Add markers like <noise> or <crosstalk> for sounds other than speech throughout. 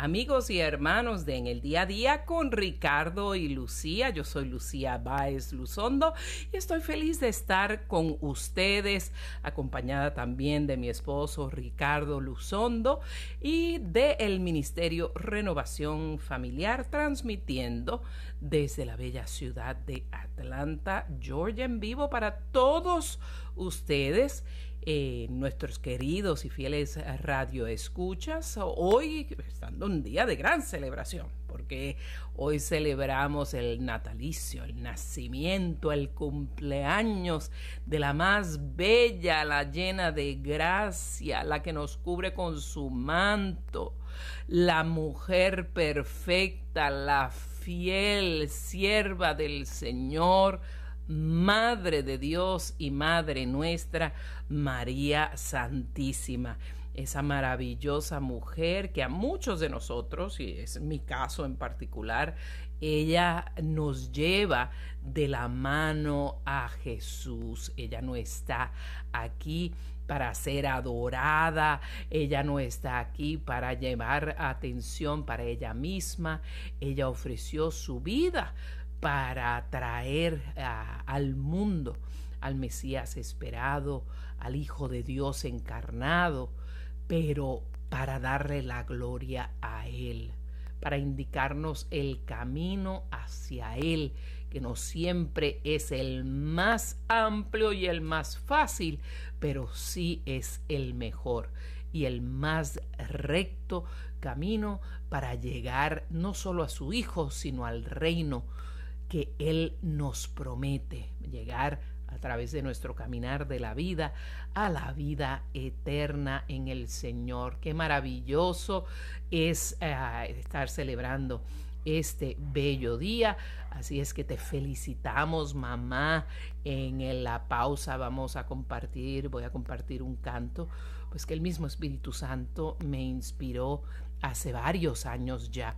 Amigos y hermanos de En el Día a Día con Ricardo y Lucía, yo soy Lucía Báez Luzondo y estoy feliz de estar con ustedes, acompañada también de mi esposo Ricardo Luzondo y del el Ministerio Renovación Familiar, transmitiendo desde la bella ciudad de Atlanta, Georgia, en vivo para todos ustedes eh, nuestros queridos y fieles radioescuchas, hoy estando un día de gran celebración, porque hoy celebramos el natalicio, el nacimiento, el cumpleaños de la más bella, la llena de gracia, la que nos cubre con su manto, la mujer perfecta, la fiel sierva del Señor, Madre de Dios y Madre nuestra, María Santísima esa maravillosa mujer que a muchos de nosotros, y es mi caso en particular, ella nos lleva de la mano a Jesús. Ella no está aquí para ser adorada, ella no está aquí para llevar atención para ella misma, ella ofreció su vida para traer al mundo al Mesías esperado, al Hijo de Dios encarnado, pero para darle la gloria a Él, para indicarnos el camino hacia Él, que no siempre es el más amplio y el más fácil, pero sí es el mejor y el más recto camino para llegar no solo a su Hijo, sino al reino que Él nos promete, llegar a través de nuestro caminar de la vida a la vida eterna en el Señor. Qué maravilloso es eh, estar celebrando este bello día. Así es que te felicitamos, mamá. En la pausa vamos a compartir, voy a compartir un canto, pues que el mismo Espíritu Santo me inspiró hace varios años ya.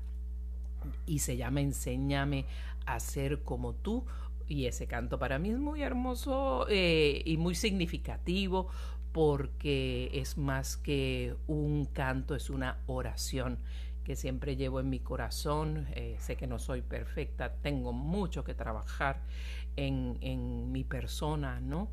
Y se llama Enséñame a ser como tú y ese canto para mí es muy hermoso eh, y muy significativo porque es más que un canto, es una oración que siempre llevo en mi corazón. Eh, sé que no soy perfecta, tengo mucho que trabajar en, en mi persona, ¿no?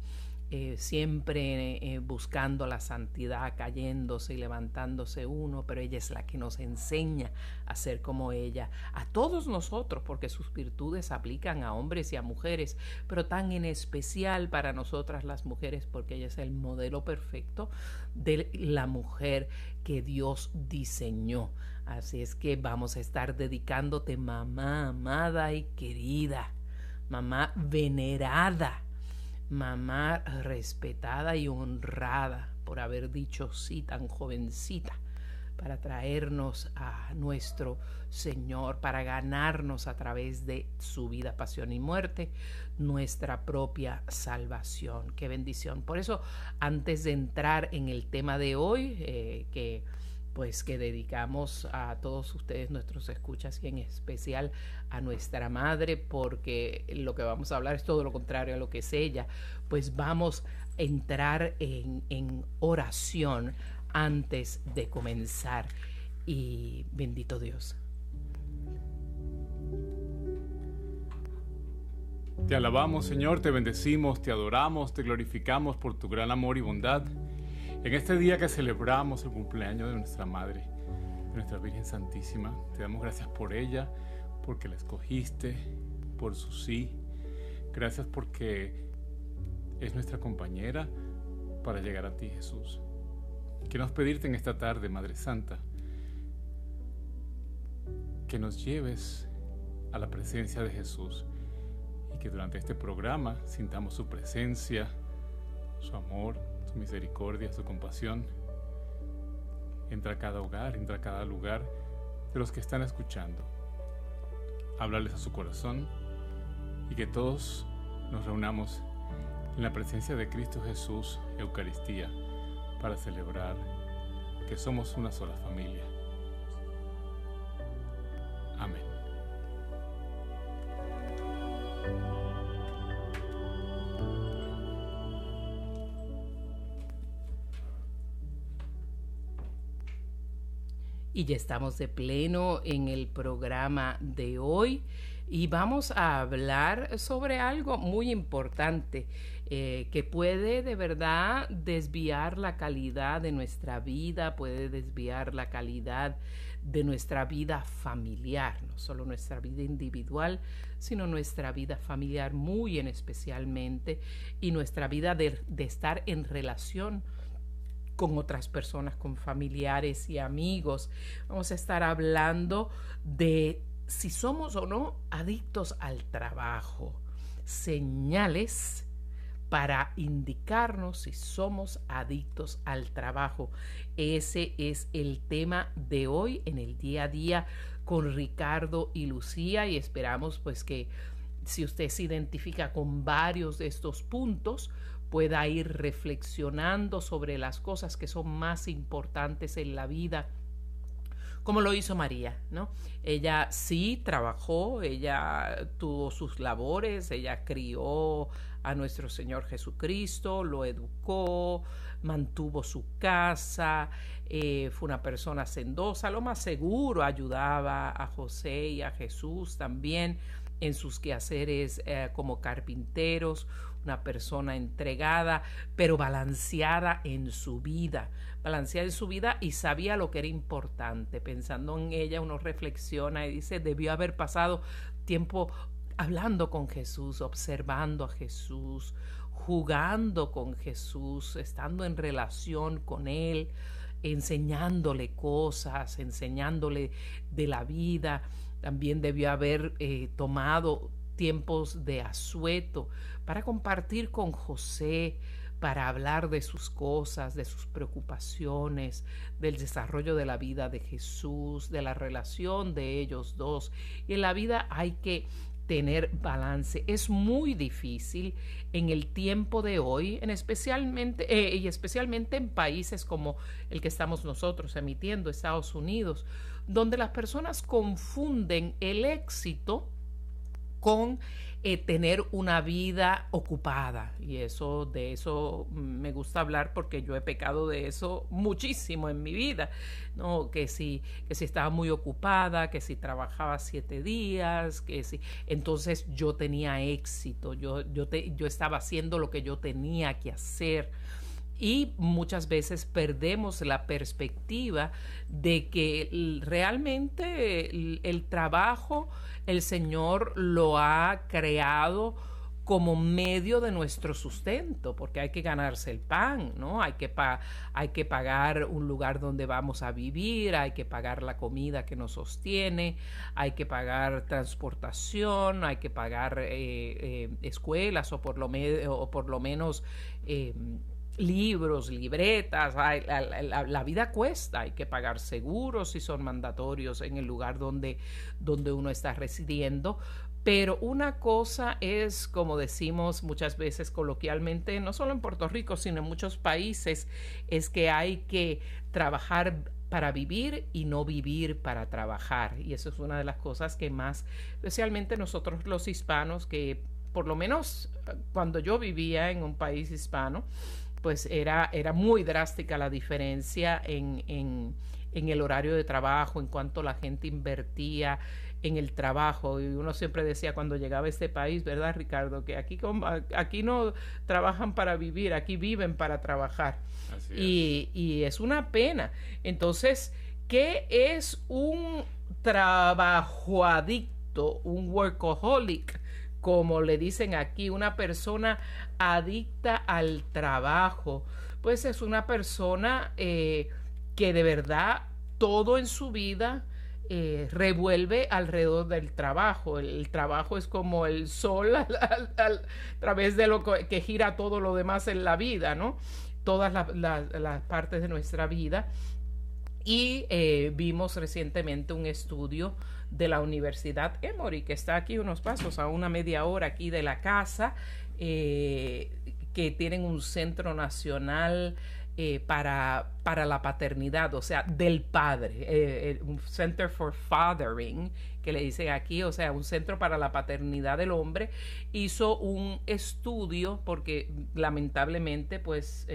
Eh, siempre eh, buscando la santidad, cayéndose y levantándose uno, pero ella es la que nos enseña a ser como ella, a todos nosotros, porque sus virtudes aplican a hombres y a mujeres, pero tan en especial para nosotras las mujeres, porque ella es el modelo perfecto de la mujer que Dios diseñó. Así es que vamos a estar dedicándote, mamá amada y querida, mamá venerada mamá respetada y honrada por haber dicho sí tan jovencita para traernos a nuestro Señor, para ganarnos a través de su vida, pasión y muerte, nuestra propia salvación. Qué bendición. Por eso, antes de entrar en el tema de hoy, eh, que pues que dedicamos a todos ustedes, nuestros escuchas y en especial a nuestra madre, porque lo que vamos a hablar es todo lo contrario a lo que es ella, pues vamos a entrar en, en oración antes de comenzar. Y bendito Dios. Te alabamos Señor, te bendecimos, te adoramos, te glorificamos por tu gran amor y bondad. En este día que celebramos el cumpleaños de nuestra Madre, de nuestra Virgen Santísima, te damos gracias por ella, porque la escogiste, por su sí. Gracias porque es nuestra compañera para llegar a ti, Jesús. Queremos pedirte en esta tarde, Madre Santa, que nos lleves a la presencia de Jesús y que durante este programa sintamos su presencia, su amor, su misericordia, su compasión. Entra a cada hogar, entra a cada lugar de los que están escuchando. Háblales a su corazón y que todos nos reunamos en la presencia de Cristo Jesús, Eucaristía, para celebrar que somos una sola familia. Amén. Y ya estamos de pleno en el programa de hoy. Y vamos a hablar sobre algo muy importante eh, que puede de verdad desviar la calidad de nuestra vida, puede desviar la calidad de nuestra vida familiar, no solo nuestra vida individual, sino nuestra vida familiar muy en especialmente y nuestra vida de, de estar en relación con otras personas, con familiares y amigos. Vamos a estar hablando de si somos o no adictos al trabajo, señales para indicarnos si somos adictos al trabajo. Ese es el tema de hoy en el día a día con Ricardo y Lucía y esperamos pues que si usted se identifica con varios de estos puntos, pueda ir reflexionando sobre las cosas que son más importantes en la vida como lo hizo María, ¿no? Ella sí trabajó, ella tuvo sus labores, ella crió a nuestro Señor Jesucristo, lo educó, mantuvo su casa, eh, fue una persona sendosa, lo más seguro ayudaba a José y a Jesús también en sus quehaceres eh, como carpinteros, una persona entregada, pero balanceada en su vida, balanceada en su vida y sabía lo que era importante. Pensando en ella, uno reflexiona y dice, debió haber pasado tiempo hablando con Jesús, observando a Jesús, jugando con Jesús, estando en relación con Él, enseñándole cosas, enseñándole de la vida también debió haber eh, tomado tiempos de asueto para compartir con José, para hablar de sus cosas, de sus preocupaciones, del desarrollo de la vida de Jesús, de la relación de ellos dos. Y en la vida hay que tener balance. Es muy difícil en el tiempo de hoy, en especialmente, eh, y especialmente en países como el que estamos nosotros emitiendo, Estados Unidos, donde las personas confunden el éxito con eh, tener una vida ocupada. Y eso, de eso me gusta hablar porque yo he pecado de eso muchísimo en mi vida. ¿no? Que si, que si estaba muy ocupada, que si trabajaba siete días, que si. Entonces yo tenía éxito, yo, yo, te, yo estaba haciendo lo que yo tenía que hacer y muchas veces perdemos la perspectiva de que realmente el, trabajo el Señor lo ha creado como medio de nuestro sustento, porque hay que ganarse el pan, ¿no? Hay que, hay que pagar un lugar donde vamos a vivir, hay que pagar la comida que nos sostiene, hay que pagar transportación, hay que pagar eh, eh, escuelas o por lo, o por lo menos... Eh, libros, libretas, la, vida cuesta, hay que pagar seguros si son mandatorios en el lugar donde, donde uno está residiendo. Pero una cosa es, como decimos muchas veces coloquialmente, no solo en Puerto Rico, sino en muchos países, es que hay que trabajar para vivir y no vivir para trabajar. Y eso es una de las cosas que más, especialmente nosotros los hispanos, que por lo menos cuando yo vivía en un país hispano, pues era, era muy drástica la diferencia en, en, en el horario de trabajo, en cuanto la gente invertía en el trabajo. Y uno siempre decía cuando llegaba a este país, ¿verdad, Ricardo? Que aquí, aquí no trabajan para vivir, aquí viven para trabajar. y, y es una pena. Entonces, ¿qué es un trabajo adicto? adicto, un workaholic, como le dicen aquí, una persona adicta al trabajo, pues es una persona eh, que de verdad todo en su vida eh, revuelve alrededor del trabajo. El, trabajo es como el sol <laughs> a través de lo que, gira todo lo demás en la vida, ¿no? Todas las partes de nuestra vida. Y eh, vimos recientemente un estudio de la Universidad Emory, que está aquí unos pasos, a una media hora aquí de la casa, eh, que tienen un centro nacional eh, para, para la paternidad, o sea, del padre, eh, un Center for Fathering, que le dicen aquí, o sea, un centro para la paternidad del hombre, hizo un estudio porque lamentablemente, pues,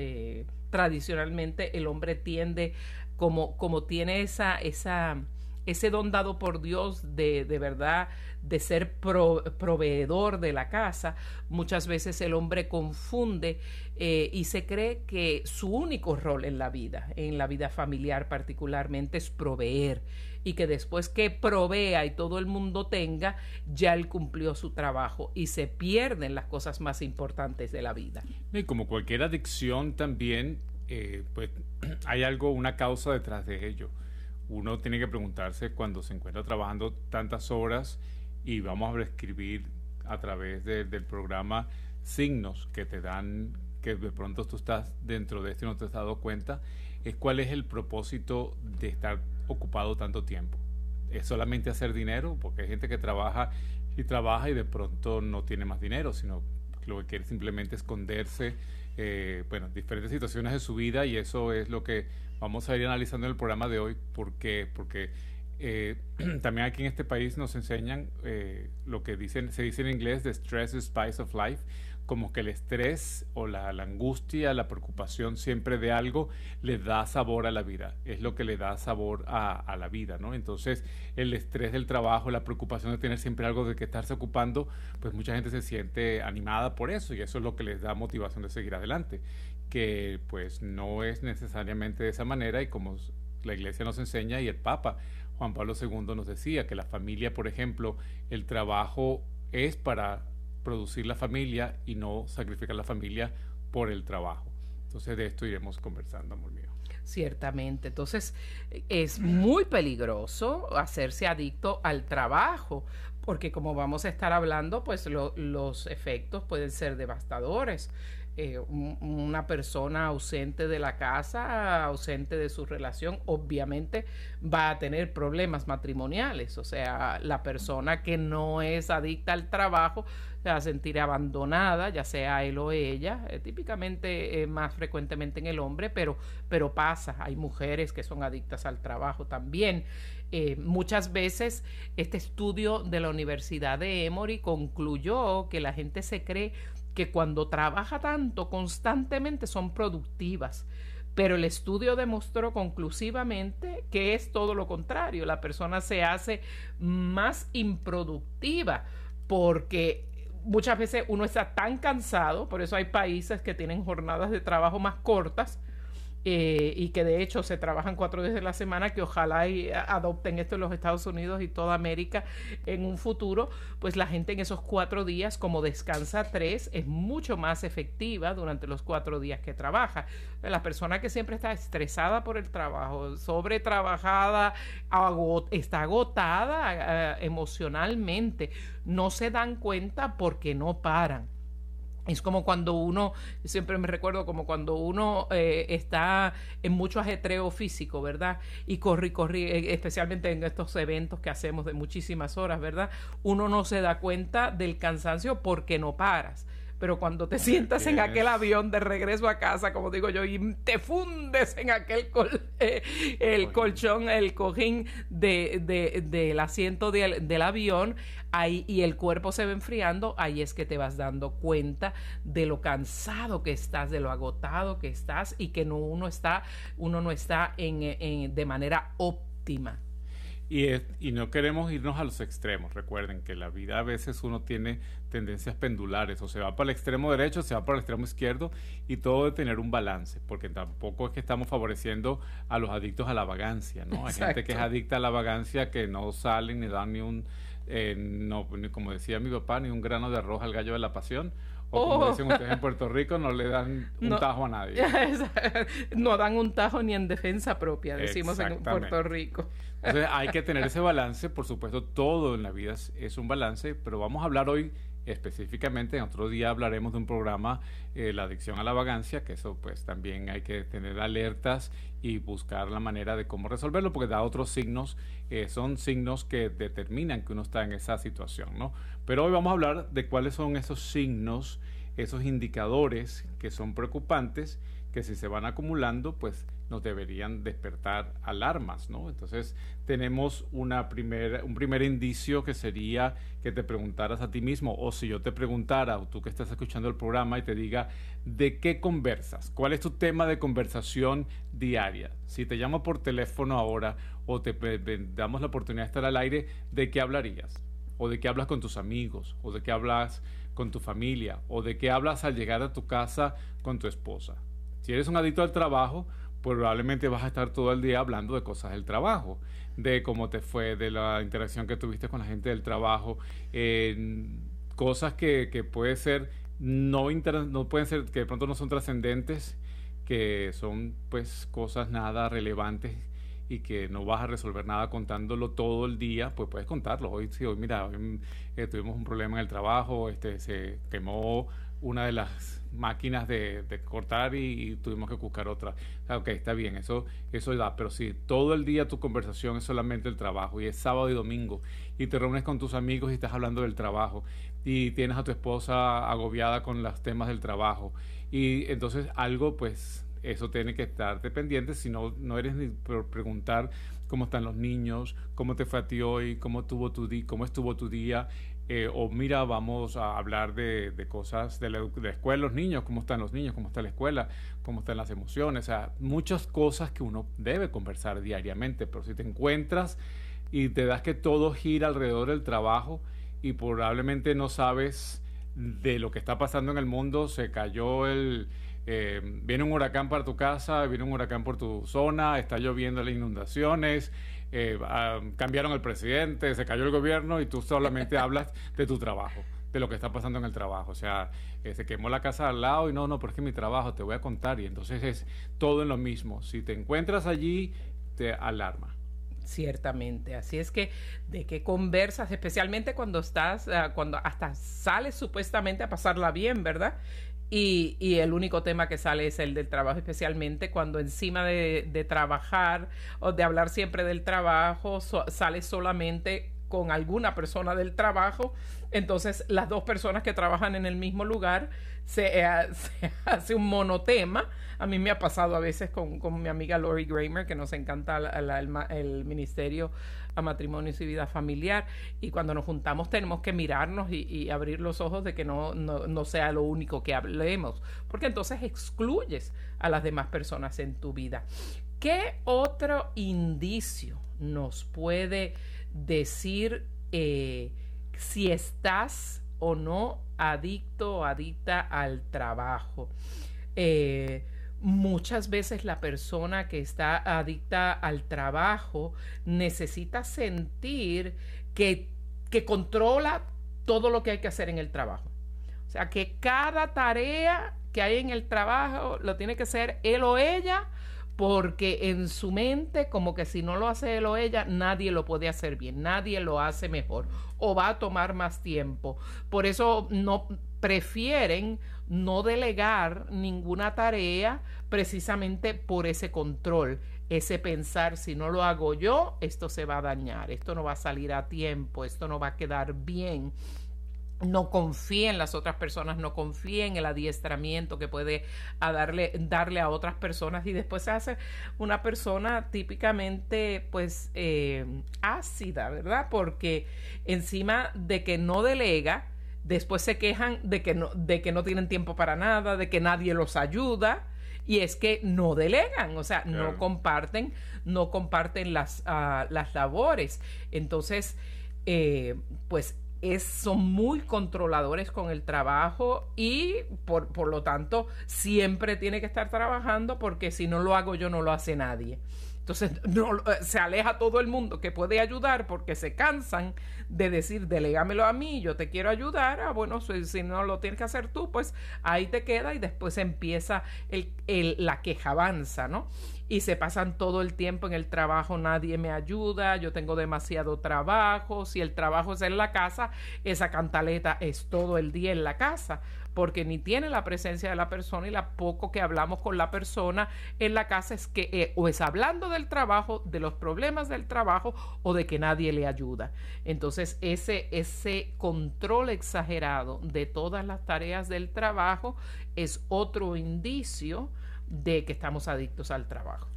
tradicionalmente el hombre tiende, como, como tiene esa, esa ese don dado por Dios de, de verdad de ser proveedor de la casa, muchas veces el hombre confunde eh, y se cree que su único rol en la vida, en la vida familiar particularmente, es proveer y que después que provea y todo el mundo tenga, ya él cumplió su trabajo y se pierden las cosas más importantes de la vida. Y como cualquier adicción también, eh, pues <clears throat> hay algo, una causa detrás de ello uno tiene que preguntarse cuando se encuentra trabajando tantas horas y vamos a escribir a través del programa signos que te dan que de pronto tú estás dentro de esto y no te has dado cuenta, es cuál es el propósito de estar ocupado tanto tiempo. ¿Es solamente hacer dinero? Porque hay gente que trabaja y trabaja y de pronto no tiene más dinero, sino lo que quiere simplemente esconderse, eh, bueno, diferentes situaciones de su vida y eso es lo que vamos a ir analizando en el programa de hoy. ¿Por qué? Porque eh, <clears throat> también aquí en este país nos enseñan eh, lo que dicen, se dice en inglés, the stress is spice of life, como que el estrés o la, angustia, la preocupación siempre de algo le da sabor a la vida, es lo que le da sabor a, la vida, ¿no? Entonces el estrés del trabajo, la preocupación de tener siempre algo de que estarse ocupando, pues mucha gente se siente animada por eso y eso es lo que les da motivación de seguir adelante que pues no es necesariamente de esa manera y como la iglesia nos enseña y el Papa Juan Pablo II nos decía que la familia, por ejemplo, el trabajo es para producir la familia y no sacrificar la familia por el trabajo. Entonces de esto iremos conversando, amor mío. Ciertamente. Entonces es muy peligroso hacerse adicto al trabajo, porque como vamos a estar hablando, pues los efectos pueden ser devastadores. Eh, una persona ausente de la casa, ausente de su relación, obviamente va a tener problemas matrimoniales. O sea, la persona que no es adicta al trabajo se va a sentir abandonada, ya sea él o ella, eh, típicamente más frecuentemente en el hombre, pero, pero pasa. Hay mujeres que son adictas al trabajo también. Eh, muchas veces este estudio de la Universidad de Emory concluyó que la gente se cree que cuando trabaja tanto constantemente son productivas. Pero el estudio demostró conclusivamente que es todo lo contrario. La persona se hace más improductiva porque muchas veces uno está tan cansado, por eso hay países que tienen jornadas de trabajo más cortas, eh, y que de hecho se trabajan cuatro días de la semana, que ojalá adopten esto en los Estados Unidos y toda América en un futuro, pues la gente en esos cuatro días, como descansa tres, es mucho más efectiva durante los cuatro días que trabaja. La persona que siempre está estresada por el trabajo, sobretrabajada, está agotada eh, emocionalmente, no se dan cuenta porque no paran. Es como cuando uno, siempre me recuerdo como cuando uno eh, está en mucho ajetreo físico, ¿verdad? Y corre y corre, eh, especialmente en estos eventos que hacemos de muchísimas horas, ¿verdad? Uno no se da cuenta del cansancio porque no paras pero cuando te sientas en aquel avión de regreso a casa, como digo yo, y te fundes en aquel <laughs> eh, el colchón, el cojín de, del asiento del avión, ahí, y el cuerpo se va enfriando, ahí es que te vas dando cuenta de lo cansado que estás, de lo agotado que estás y que no, uno está, uno no está en, de manera óptima. Y, y, no queremos irnos a los extremos. Recuerden que la vida a veces uno tiene tendencias pendulares, o se va para el extremo derecho, o se va para el extremo izquierdo, y todo de tener un balance, porque tampoco es que estamos favoreciendo a los adictos a la vagancia, ¿no? Hay gente que es adicta a la vagancia que no salen ni dan ni un eh, no, como decía mi papá, ni un grano de arroz al gallo de la pasión. O como oh. dicen ustedes en Puerto Rico, no le dan un tajo a nadie. <laughs> no dan un tajo ni en defensa propia, decimos en Puerto Rico. Entonces hay que tener ese balance, por supuesto, todo en la vida es un balance, pero vamos a hablar hoy específicamente, en otro día hablaremos de un programa, eh, la adicción a la vagancia, que eso pues también hay que tener alertas y buscar la manera de cómo resolverlo, porque da otros signos, eh, son signos que determinan que uno está en esa situación, ¿no? Pero hoy vamos a hablar de cuáles son esos signos, esos indicadores que son preocupantes, que si se van acumulando, pues nos deberían despertar alarmas, ¿no? Entonces tenemos una un primer indicio que sería que te preguntaras a ti mismo, o si yo te preguntara, o tú que estás escuchando el programa y te diga, ¿de qué conversas? ¿Cuál es tu tema de conversación diaria? Si te llamo por teléfono ahora o te damos la oportunidad de estar al aire, ¿de qué hablarías? ¿O de qué hablas con tus amigos? ¿O de qué hablas con tu familia? ¿O de qué hablas al llegar a tu casa con tu esposa? Si eres un adicto al trabajo, probablemente vas a estar todo el día hablando de cosas del trabajo, de cómo te fue, de la interacción que tuviste con la gente del trabajo, cosas que, que ser no, no pueden ser, que de pronto no son trascendentes, que son pues cosas nada relevantes y que no vas a resolver nada contándolo todo el día, pues puedes contarlo. Hoy sí, hoy mira, eh, tuvimos un problema en el trabajo, este se quemó una de las máquinas de, cortar y, tuvimos que buscar otra. ok, está bien, eso, eso da, pero si todo el día tu conversación es solamente el trabajo y es sábado y domingo y te reúnes con tus amigos y estás hablando del trabajo y tienes a tu esposa agobiada con los temas del trabajo y entonces algo pues eso tiene que estarte pendiente si no, no eres ni por preguntar cómo están los niños, cómo te fue a ti hoy, cómo, tuvo tu cómo estuvo tu día eh, o mira, vamos a hablar de, cosas de la, escuela, los niños, cómo están los niños, cómo está la escuela, cómo están las emociones, o sea, muchas cosas que uno debe conversar diariamente, pero si te encuentras y te das que todo gira alrededor del trabajo y probablemente no sabes de lo que está pasando en el mundo, se cayó el... Eh, viene un huracán para tu casa, viene un huracán por tu zona, está lloviendo las inundaciones, eh, ah, cambiaron el presidente, se cayó el gobierno y tú solamente <laughs> hablas de tu trabajo, de lo que está pasando en el trabajo. O sea, eh, se quemó la casa al lado y no, no, pero es que mi trabajo, te voy a contar. Y entonces es todo en lo mismo. Si te encuentras allí, te alarma. Ciertamente, así es que de qué conversas, especialmente cuando estás, ah, cuando hasta sales supuestamente a pasarla bien, ¿verdad? Y, el único tema que sale es el del trabajo, especialmente cuando encima de, trabajar o de hablar siempre del trabajo, sale solamente con alguna persona del trabajo, entonces las dos personas que trabajan en el mismo lugar se, eh, <laughs> hace un monotema. A mí me ha pasado a veces con, mi amiga Lori Kramer, que nos encanta el, ministerio a matrimonios y vida familiar, y cuando nos juntamos tenemos que mirarnos y, abrir los ojos de que no, no sea lo único que hablemos, porque entonces excluyes a las demás personas en tu vida. ¿Qué otro indicio nos puede decir eh, si estás o no adicto o adicta al trabajo. Eh, muchas veces la persona que está adicta al trabajo necesita sentir que, que controla todo lo que hay que hacer en el trabajo. O sea, que cada tarea que hay en el trabajo lo tiene que hacer él o ella porque en su mente como que si no lo hace él o ella, nadie lo puede hacer bien, nadie lo hace mejor o va a tomar más tiempo. Por eso no prefieren no delegar ninguna tarea precisamente por ese control, ese pensar, si no lo hago yo, esto se va a dañar, esto no va a salir a tiempo, esto no va a quedar bien. No confía en las otras personas, no confía en el adiestramiento que puede darle, darle a otras personas. Y después se hace una persona típicamente pues eh, ácida, ¿verdad? Porque encima de que no delega, después se quejan de que no, de que no tienen tiempo para nada, de que nadie los ayuda. Y es que no delegan, o sea, no comparten, no comparten las, ah, las labores. Entonces, eh, pues son muy controladores con el trabajo y por, lo tanto siempre tiene que estar trabajando porque si no lo hago yo no lo hace nadie. Entonces <laughs> no, eh, se aleja todo el mundo que puede ayudar porque se cansan de decir, delegámelo a mí, yo te quiero ayudar. Ah, bueno, si, no lo tienes que hacer tú, pues ahí te queda y después empieza el, la queja avanza, ¿no? y se pasan todo el tiempo en el trabajo, nadie me ayuda, yo tengo demasiado trabajo, si el trabajo es en la casa, esa cantaleta es todo el día en la casa, porque ni tiene la presencia de la persona y la poco que hablamos con la persona en la casa es que eh, o es hablando del trabajo, de los problemas del trabajo o de que nadie le ayuda. Entonces ese, ese control exagerado de todas las tareas del trabajo es otro indicio de que estamos adictos al trabajo.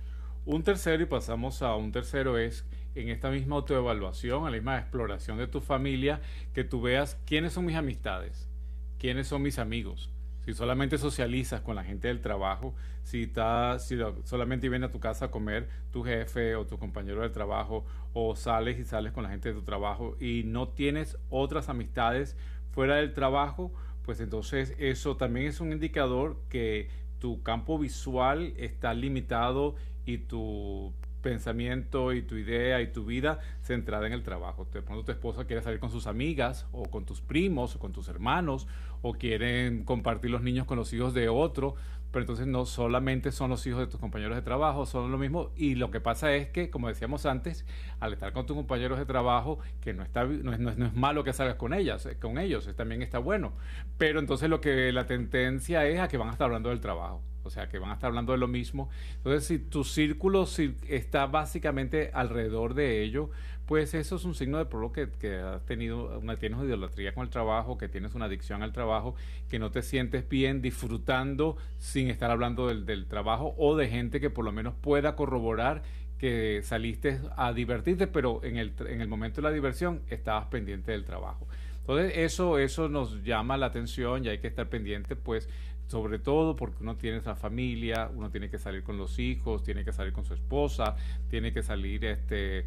Un tercero, y pasamos a un tercero, es en esta misma autoevaluación, a la misma exploración de tu familia, que tú veas quiénes son mis amistades, quiénes son mis amigos. Si solamente socializas con la gente del trabajo, si, está, si solamente viene a tu casa a comer tu jefe o tu compañero del trabajo, o sales y sales con la gente de tu trabajo y no tienes otras amistades fuera del trabajo, pues entonces eso también es un indicador que tu campo visual está limitado y tu pensamiento y tu idea y tu vida centrada en el trabajo. De pronto tu esposa quiere salir con sus amigas o con tus primos o con tus hermanos o quieren compartir los niños con los hijos de otro, pero entonces no solamente son los hijos de tus compañeros de trabajo, son lo mismo. Y lo que pasa es que, como decíamos antes, al estar con tus compañeros de trabajo, que no, está, no, es, no es, malo que salgas con ellas, eh, con ellos, también está bueno, pero entonces lo que la tendencia es a que van a estar hablando del trabajo o sea que van a estar hablando de lo mismo. Entonces, si tu círculo está básicamente alrededor de ello, pues eso es un signo de prueba que, que has tenido una, tienes una idolatría con el trabajo, que tienes una adicción al trabajo, que no te sientes bien disfrutando sin estar hablando del, del trabajo o de gente que por lo menos pueda corroborar que saliste a divertirte, pero en el, en el momento de la diversión estabas pendiente del trabajo. Entonces eso, eso nos llama la atención y hay que estar pendiente pues sobre todo porque uno tiene esa familia, uno tiene que salir con los hijos, tiene que salir con su esposa, tiene que salir este,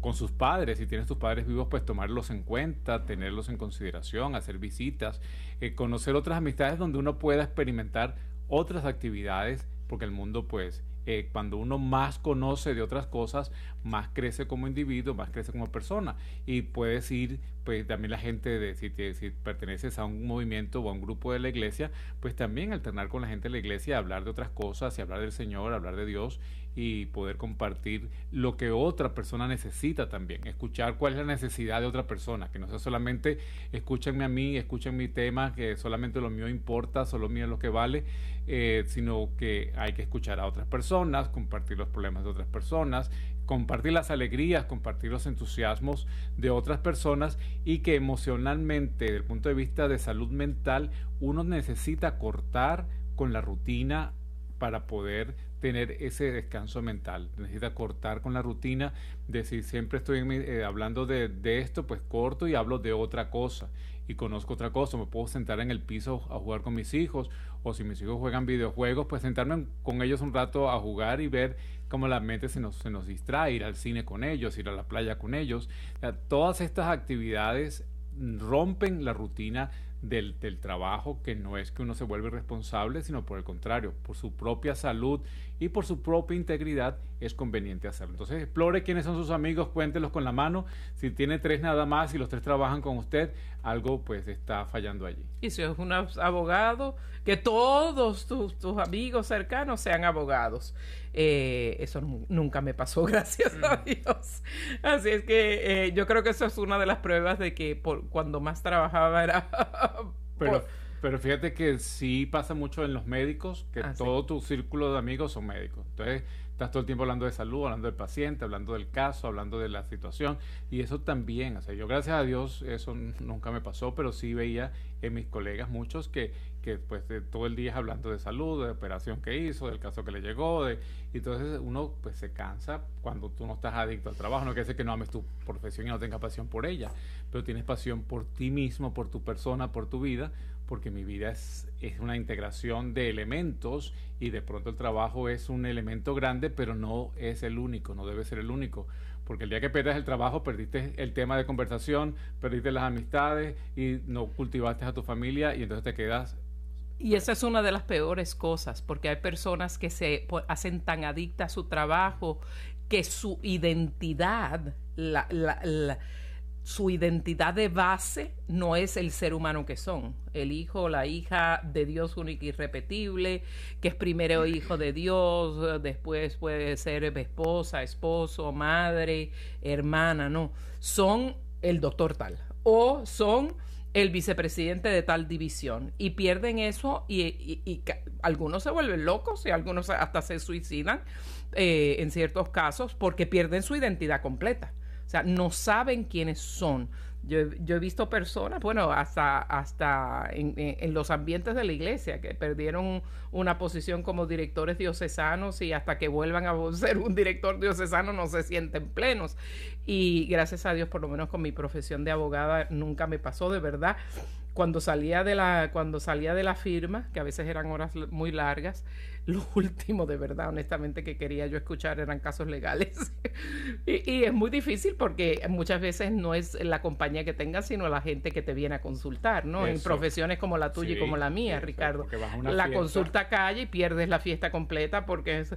con sus padres, si tienes tus padres vivos, pues tomarlos en cuenta, tenerlos en consideración, hacer visitas, eh, conocer otras amistades donde uno pueda experimentar otras actividades, porque el mundo pues eh, cuando uno más conoce de otras cosas, más crece como individuo, más crece como persona. Y puedes ir, pues también la gente, de, si, si perteneces a un movimiento o a un grupo de la iglesia, pues también alternar con la gente de la iglesia, hablar de otras cosas y hablar del Señor, hablar de Dios y poder compartir lo que otra persona necesita también, escuchar cuál es la necesidad de otra persona, que no sea solamente escúchenme a mí, escuchen mi tema, que solamente lo mío importa, solo mío es lo que vale, eh, sino que hay que escuchar a otras personas, compartir los problemas de otras personas, compartir las alegrías, compartir los entusiasmos de otras personas y que emocionalmente, desde el punto de vista de salud mental, uno necesita cortar con la rutina para poder tener ese descanso mental. Necesita cortar con la rutina de si siempre estoy eh, hablando de, de, esto, pues corto y hablo de otra cosa. Y conozco otra cosa, me puedo sentar en el piso a jugar con mis hijos, o si mis hijos juegan videojuegos, pues sentarme con ellos un rato a jugar y ver cómo la mente se nos, se nos distrae, ir al cine con ellos, ir a la playa con ellos. todas estas actividades rompen la rutina del, del, trabajo, que no es que uno se vuelve responsable, sino por el contrario, por su propia salud y por su propia integridad es conveniente hacerlo. Entonces explore quiénes son sus amigos, cuéntelos con la mano. Si tiene tres nada más y los tres trabajan con usted, algo pues está fallando allí. Y si es un abogado, que todos tus, tus amigos cercanos sean abogados. Eh, eso nunca me pasó, <laughs> gracias a mm. Dios. Así es que eh, yo creo que eso es una de las pruebas de que por, cuando más trabajaba era... <laughs> Pero, pero fíjate que sí pasa mucho en los médicos, que ah, todo tu círculo de amigos son médicos. Entonces, estás todo el tiempo hablando de salud, hablando del paciente, hablando del caso, hablando de la situación. Y eso también, o sea, yo gracias a Dios eso nunca me pasó, pero sí veía en mis colegas muchos que, que pues todo el día es hablando de salud, de operación que hizo, del caso que le llegó, de, y entonces uno pues se cansa cuando tú no estás adicto al trabajo, no quiere decir que no ames tu profesión y no tengas pasión por ella, pero tienes pasión por ti mismo, por tu persona, por tu vida, porque mi vida es, es una integración de elementos y de pronto el trabajo es un elemento grande, pero no es el único, no debe ser el único. Porque el día que pierdes el trabajo, perdiste el tema de conversación, perdiste las amistades y no cultivaste a tu familia y entonces te quedas Y esa es una de las peores cosas, porque hay personas que se hacen tan adictas a su trabajo que su identidad, la, la, su identidad de base no es el ser humano que son, el hijo la hija de Dios único y irrepetible, que es primero hijo de Dios, después puede ser esposa, esposo, madre, hermana, no, son el doctor tal o son el vicepresidente de tal división y pierden eso y, algunos se vuelven locos y algunos hasta se suicidan eh, en ciertos casos porque pierden su identidad completa. No saben quiénes son. Yo, he visto personas, bueno, hasta, hasta en, los ambientes de la iglesia, que perdieron una posición como directores diocesanos y hasta que vuelvan a <laughs> ser un director diocesano no se sienten plenos. Y gracias a Dios, por lo menos con mi profesión de abogada, nunca me pasó de verdad cuando salía de la cuando salía de la firma que a veces eran horas muy largas <laughs> lo último de verdad honestamente que quería yo escuchar eran casos legales. <laughs> Y, es muy difícil porque muchas veces no es la compañía que tengas sino la gente que te viene a consultar no en profesiones como la tuya y como la mía Ricardo. la consulta calle y pierdes la fiesta completa porque es,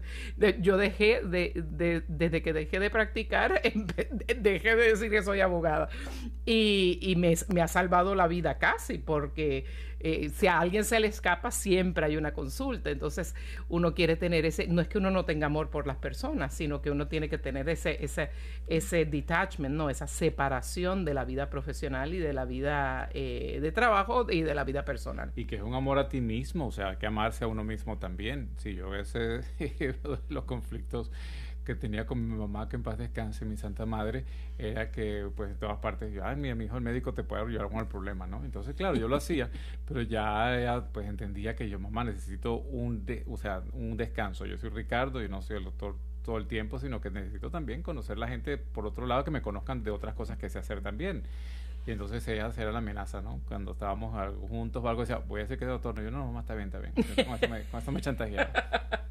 yo dejé de, desde que dejé de practicar <laughs> dejé de decir que soy abogada. Y, y me, me ha salvado la vida casi porque eh, si a alguien se le escapa, siempre hay una consulta. Entonces, uno quiere tener ese, no es que uno no tenga amor por las personas, sino que uno tiene que tener ese, ese, ese detachment, ¿no? Esa separación de la vida profesional y de la vida eh, de trabajo y de la vida personal. Y que es un amor a ti mismo, o sea, que amarse a uno mismo también. Si yo ese <laughs> los conflictos que tenía con mi mamá, que en paz descanse, mi santa madre, era que pues en todas partes, yo, ay, mi, hijo el médico te puede ayudar con el problema, ¿no? Entonces, claro, yo lo <laughs> hacía, pero ya pues entendía que yo, mamá, necesito un, o sea, un descanso. Yo soy Ricardo y no soy el doctor todo el tiempo, sino que necesito también conocer la gente por otro lado, que me conozcan de otras cosas que sé hacer también. Y entonces ella era la amenaza, ¿no? Cuando estábamos juntos o algo, decía, voy a decir que doctor. No, yo no, mamá, está bien, está bien. Con eso me, con eso me chantajeaba. <laughs>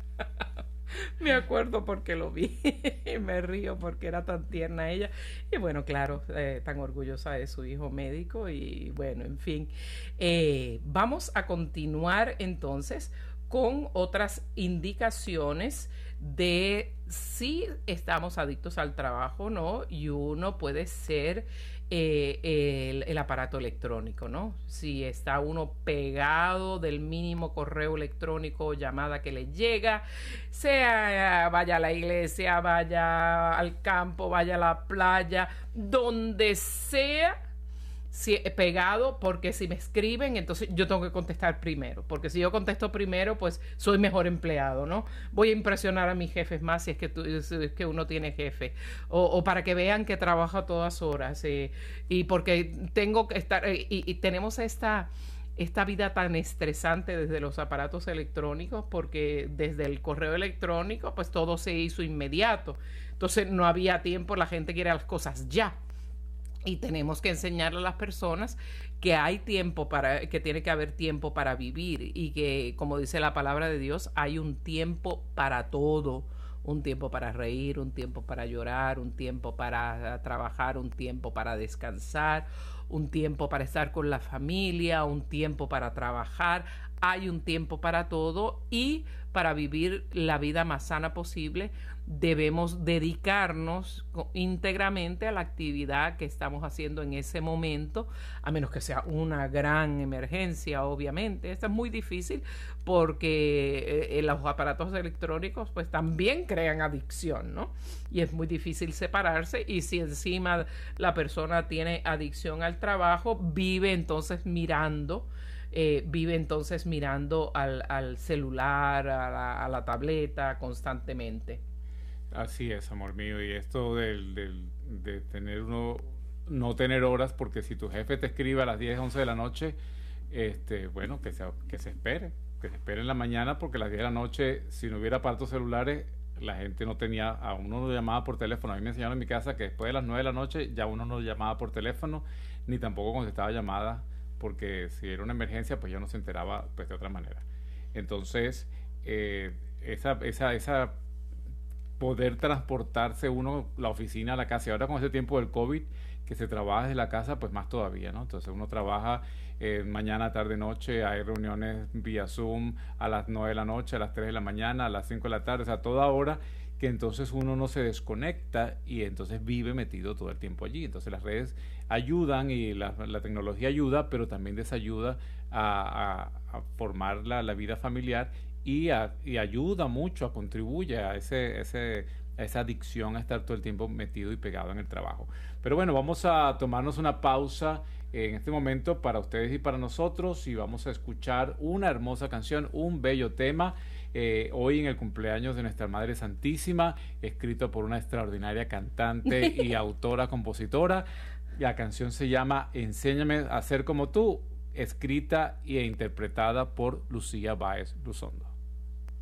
<laughs> Me acuerdo porque lo vi <laughs> y me río porque era tan tierna ella. Y bueno, claro, eh, tan orgullosa de su hijo médico y bueno, en fin. Eh, vamos a continuar entonces con otras indicaciones de si estamos adictos al trabajo no y uno puede ser eh, el, aparato electrónico, ¿no? Si está uno pegado del mínimo correo electrónico o llamada que le llega, sea vaya a la iglesia, vaya al campo, vaya a la playa, donde sea, si, pegado porque si me escriben, entonces yo tengo que contestar primero, porque si yo contesto primero, pues soy mejor empleado, ¿no? Voy a impresionar a mis jefes más si es que, tú, es que uno tiene jefe, o, para que vean que trabajo a todas horas, eh, y porque tengo que estar, eh, y, y tenemos esta esta vida tan estresante desde los aparatos electrónicos, porque desde el correo electrónico, pues todo se hizo inmediato. Entonces no había tiempo, la gente quiere las cosas ya y tenemos que enseñarle a las personas que hay tiempo para que tiene que haber tiempo para vivir y que como dice la palabra de Dios hay un tiempo para todo un tiempo para reír, un tiempo para llorar, un tiempo para trabajar, un tiempo para descansar, un tiempo para estar con la familia, un tiempo para trabajar, hay un tiempo para todo y para vivir la vida más sana posible debemos dedicarnos íntegramente a la actividad que estamos haciendo en ese momento, a menos que sea una gran emergencia, obviamente. Esto es muy difícil porque eh, los aparatos electrónicos pues también crean adicción, ¿no? Y es muy difícil separarse y si encima la persona tiene adicción al trabajo, vive entonces mirando eh, vive entonces mirando al, celular, a la, tableta constantemente. Así es, amor mío. Y esto del, de tener uno, no tener horas, porque si tu jefe te escribe a las 10, 11 de la noche, este, bueno, que se, que se espere, que se espere en la mañana, porque a las 10 de la noche, si no hubiera aparatos celulares, la gente no tenía, a uno no llamaba por teléfono. A mí me enseñaron en mi casa que después de las 9 de la noche ya uno no llamaba por teléfono, ni tampoco contestaba llamadas porque si era una emergencia, pues ya no se enteraba pues, de otra manera. Entonces, eh, esa, esa, esa poder transportarse uno la oficina a la casa. Y ahora con ese tiempo del COVID, que se trabaja desde la casa, pues más todavía, ¿no? Entonces uno trabaja eh, mañana, tarde, noche, hay reuniones vía Zoom a las 9 de la noche, a las 3 de la mañana, a las 5 de la tarde, o sea, toda hora que entonces uno no se desconecta y entonces vive metido todo el tiempo allí. Entonces las redes ayudan y la, tecnología ayuda, pero también desayuda a, a, formar la, vida familiar y, y, ayuda mucho, a contribuye a, ese, ese, a esa adicción a estar todo el tiempo metido y pegado en el trabajo. Pero bueno, vamos a tomarnos una pausa en este momento para ustedes y para nosotros y vamos a escuchar una hermosa canción, un bello tema. Eh, hoy en el cumpleaños de nuestra Madre Santísima, escrito por una extraordinaria cantante <laughs> y autora, compositora. La canción se llama Enséñame a ser como tú, escrita e interpretada por Lucía Báez Luzondo.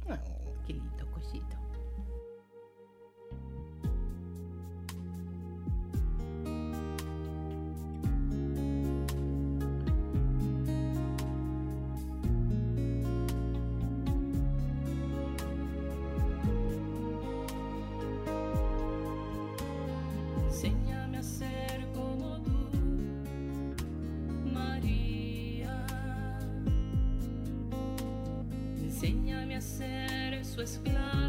Ah, qué ser su esclavo.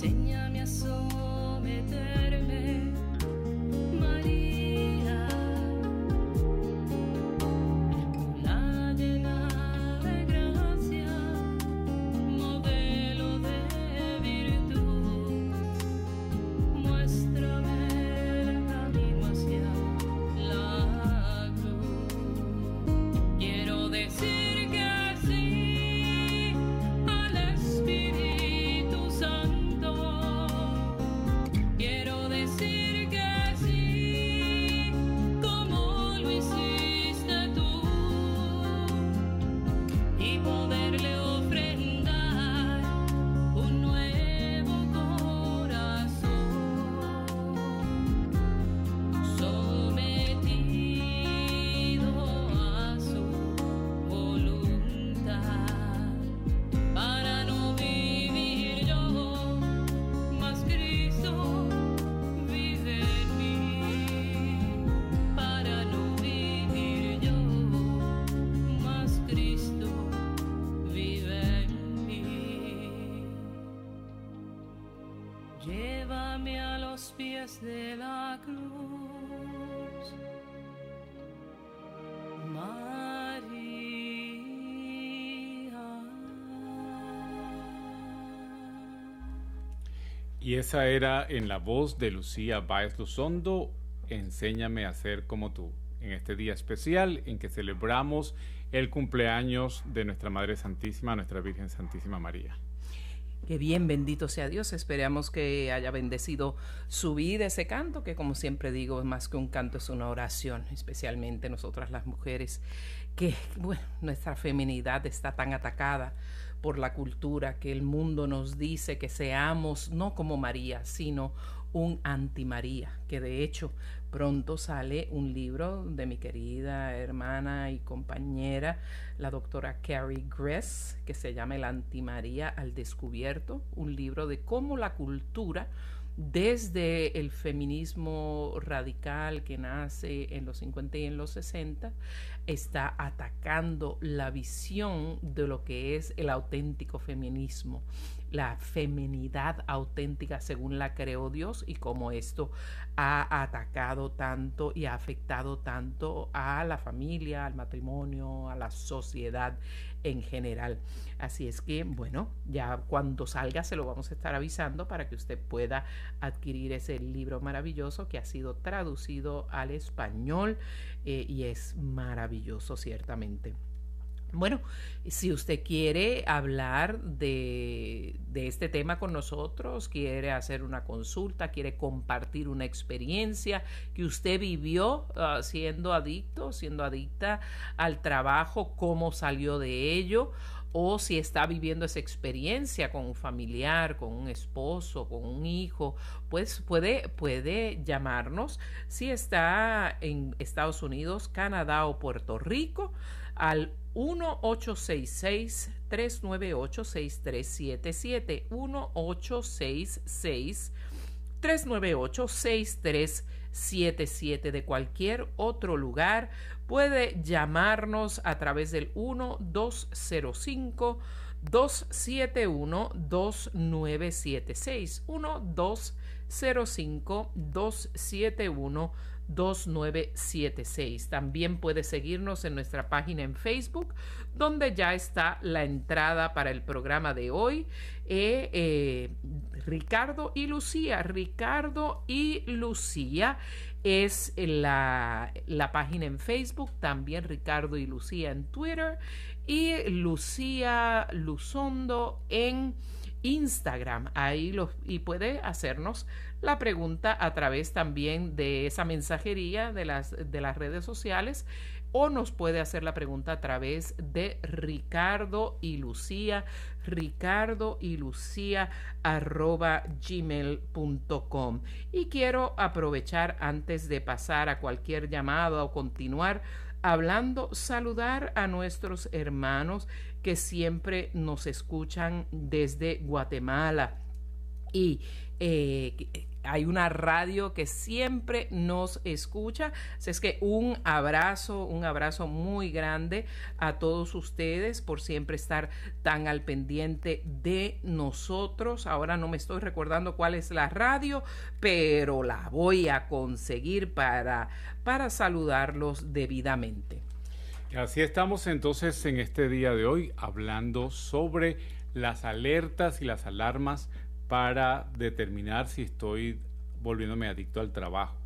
insegnami a sommetermi, Maria. Y esa era en la voz de Lucía Báez Luzondo, Enséñame a ser como tú, en este día especial en que celebramos el cumpleaños de nuestra Madre Santísima, nuestra Virgen Santísima María. Qué bien, bendito sea Dios. Esperamos que haya bendecido su vida ese canto, que como siempre digo, más que un canto es una oración, especialmente nosotras las mujeres, que nuestra feminidad está tan atacada por la cultura que el mundo nos dice que seamos no como María, sino un anti-María, que de hecho pronto sale un libro de mi querida hermana y compañera, la doctora Carrie Gress, que se llama El anti-María al descubierto, un libro de cómo la cultura desde el feminismo radical que nace en los 50 y en los 60, está atacando la visión de lo que es el auténtico feminismo, la feminidad auténtica según la creó Dios y cómo esto ha atacado tanto y ha afectado tanto a la familia, al matrimonio, a la sociedad en general. Así es que, bueno, ya cuando salga se lo vamos a estar avisando para que usted pueda adquirir ese libro maravilloso que ha sido traducido al español eh, y es maravilloso ciertamente. Bueno, si usted quiere hablar de, este tema con nosotros, quiere hacer una consulta, quiere compartir una experiencia que usted vivió ah, siendo adicto, siendo adicta al trabajo, cómo salió de ello, o si está viviendo esa experiencia con un familiar, con un esposo, con un hijo, pues puede, puede llamarnos si está en Estados Unidos, Canadá o Puerto Rico al 1-866-398-6377. 1-866-398-6377 de cualquier otro lugar. Puede llamarnos a través del 1-205. 271 2976 1 205 271 2976. También puede seguirnos en nuestra página en Facebook, donde ya está la entrada para el programa de hoy. Eh, eh, Ricardo y Lucía. Ricardo y Lucía es la, la página en Facebook, también Ricardo y Lucía en Twitter y Lucía Luzondo en Instagram. Ahí lo, y puede hacernos la pregunta a través también de esa mensajería de las, de las redes sociales o nos puede hacer la pregunta a través de Ricardo y Lucía, Ricardo y Lucía arroba gmail.com. Y quiero aprovechar antes de pasar a cualquier llamado o continuar hablando, saludar a nuestros hermanos que siempre nos escuchan desde Guatemala. Y eh, hay una radio que siempre nos escucha. Así es que un abrazo, un abrazo muy grande a todos ustedes por siempre estar tan al pendiente de nosotros. Ahora no me estoy recordando cuál es la radio, pero la voy a conseguir para, para saludarlos debidamente. Así estamos entonces en este día de hoy hablando sobre las alertas y las alarmas para determinar si estoy volviéndome adicto al trabajo.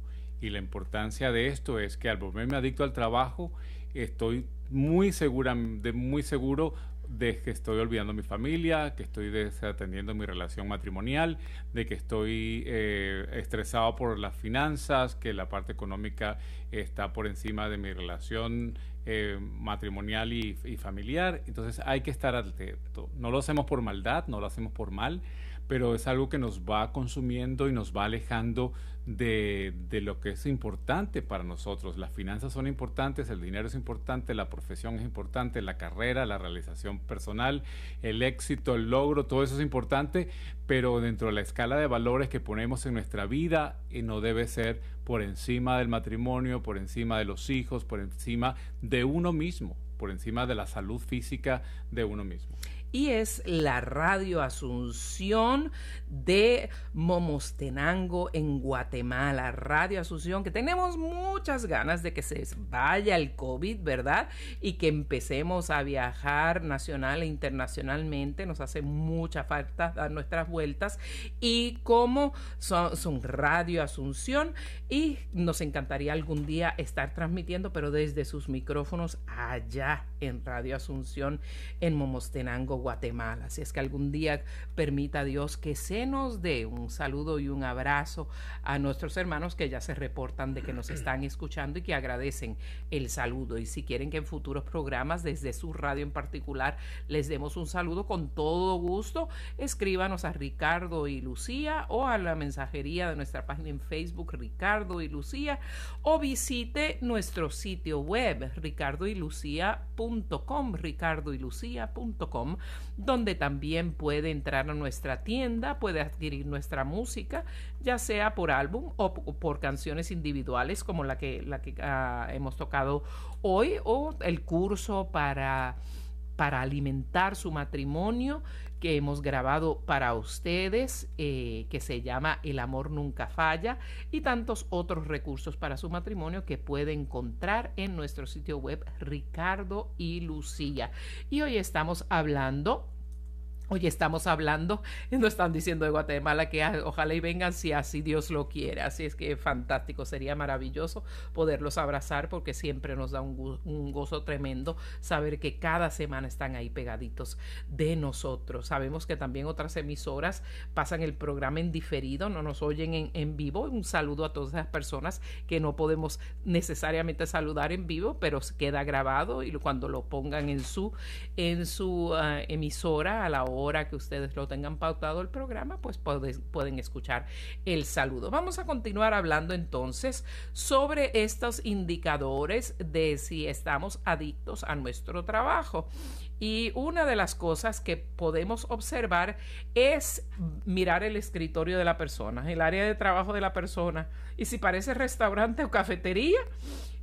Y la importancia de esto es que al volverme adicto al trabajo, estoy muy segura, de, muy seguro de que estoy olvidando mi familia, que estoy desatendiendo mi relación matrimonial, de que estoy eh, estresado por las finanzas, que la parte económica está por encima de mi relación eh, matrimonial y, y, familiar. Entonces hay que estar atento. No lo hacemos por maldad, no lo hacemos por mal, pero es algo que nos va consumiendo y nos va alejando de, de, lo que es importante para nosotros. Las finanzas son importantes, el dinero es importante, la profesión es importante, la carrera, la realización personal, el éxito, el logro, todo eso es importante, pero dentro de la escala de valores que ponemos en nuestra vida eh, no debe ser por encima del matrimonio, por encima de los hijos, por encima de uno mismo, por encima de la salud física de uno mismo y es la Radio Asunción de Momostenango en Guatemala. Radio Asunción, que tenemos muchas ganas de que se vaya el COVID, ¿verdad? Y que empecemos a viajar nacional e internacionalmente. Nos hace mucha falta dar nuestras vueltas. Y como son, son Radio Asunción, y nos encantaría algún día estar transmitiendo, pero desde sus micrófonos allá en Radio Asunción en Momostenango, Guatemala. Si es que algún día permita Dios que se nos dé un saludo y un abrazo a nuestros hermanos que ya se reportan de que nos <clears throat> están escuchando y que agradecen el saludo. Y si quieren que en futuros programas, desde su radio en particular, les demos un saludo con todo gusto, escríbanos a Ricardo y Lucía o a la mensajería de nuestra página en Facebook, Ricardo y Lucía, o visite nuestro sitio web, ricardoylucia.com, ricardoylucia.com, donde también puede entrar a nuestra tienda, puede adquirir nuestra música, ya sea por álbum o por canciones individuales como la que, la que ah, hemos tocado hoy o el curso para para alimentar su matrimonio que hemos grabado para ustedes, eh, que se llama El amor nunca falla, y tantos otros recursos para su matrimonio que puede encontrar en nuestro sitio web Ricardo y Lucía. Y hoy estamos hablando Hoy estamos hablando, <laughs> no están diciendo de Guatemala que ojalá y vengan si así Dios lo quiere. Así es que fantástico, sería maravilloso poderlos abrazar porque siempre nos da un, gozo tremendo saber que cada semana están ahí pegaditos de nosotros. Sabemos que también otras emisoras pasan el programa en diferido, no nos oyen en, en vivo. Un saludo a todas esas personas que no podemos necesariamente saludar en vivo, pero queda grabado y cuando lo pongan en su, en su ah, emisora a la hora hora que ustedes lo tengan pautado el programa, pues pueden escuchar el saludo. Vamos a continuar hablando entonces sobre estos indicadores de si estamos adictos a nuestro trabajo. Y una de las cosas que podemos observar es mirar el escritorio de la persona, el área de trabajo de la persona. Y si parece restaurante o cafetería,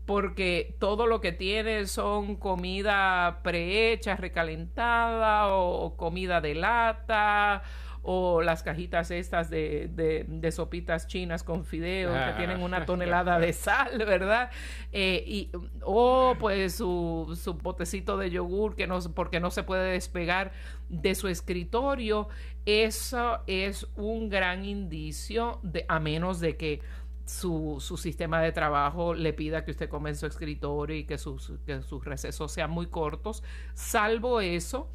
porque todo lo que tiene son comida prehecha, recalentada o, comida de lata o las cajitas estas de, de, sopitas chinas con fideos que ah. tienen una <laughs> tonelada de sal, ¿verdad? Eh, y, o pues su, su botecito de yogur que no, porque no se puede despegar de su escritorio. Eso es un gran indicio de, a menos de que su, su, sistema de trabajo le pida que usted come en su escritorio y que sus, que sus recesos sean muy cortos. Salvo eso,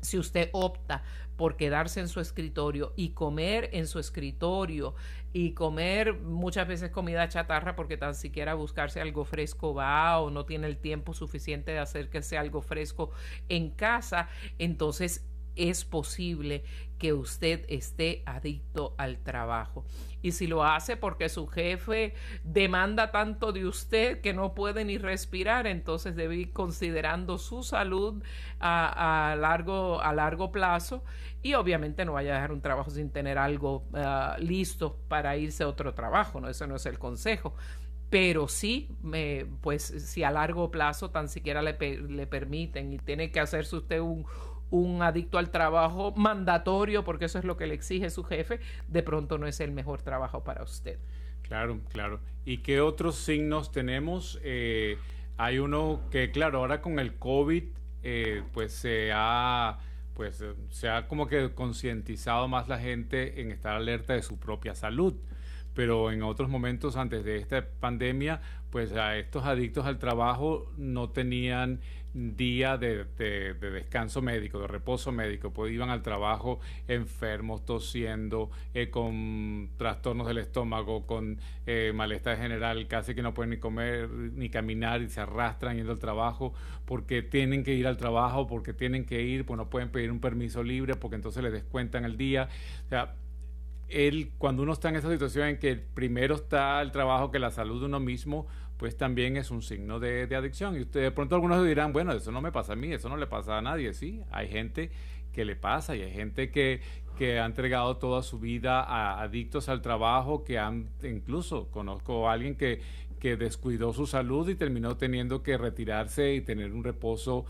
si usted opta por quedarse en su escritorio y comer en su escritorio y comer muchas veces comida chatarra porque tan siquiera buscarse algo fresco va o no tiene el tiempo suficiente de hacer que sea algo fresco en casa, entonces es posible que usted esté adicto al trabajo. Y si lo hace porque su jefe demanda tanto de usted que no puede ni respirar, entonces debe ir considerando su salud a, largo, a largo plazo y obviamente no vaya a dejar un trabajo sin tener algo ah, listo para irse a otro trabajo, ¿no? Eso no es el consejo pero sí, me, pues si a largo plazo tan siquiera le, le permiten y tiene que hacerse usted un, un adicto al trabajo mandatorio, porque eso es lo que le exige su jefe, de pronto no es el mejor trabajo para usted. Claro, claro. ¿Y qué otros signos tenemos? Eh, hay uno que, claro, ahora con el COVID, eh, pues se ha pues se ha como que concientizado más la gente en estar alerta de su propia salud pero en otros momentos antes de esta pandemia, pues a estos adictos al trabajo no tenían día de, descanso médico, de reposo médico, pues iban al trabajo enfermos, tosiendo, eh, con trastornos del estómago, con eh, malestar general, casi que no pueden ni comer ni caminar y se arrastran yendo al trabajo porque tienen que ir al trabajo, porque tienen que ir, pues no pueden pedir un permiso libre porque entonces les descuentan el día. O sea, él, cuando uno está en esa situación en que primero está el trabajo que la salud de uno mismo, pues también es un signo de, adicción. Y usted, de pronto algunos dirán, bueno, eso no me pasa a mí, eso no le pasa a nadie. Sí, hay gente que le pasa y hay gente que, que ha entregado toda su vida a adictos al trabajo, que han, incluso conozco a alguien que, que descuidó su salud y terminó teniendo que retirarse y tener un reposo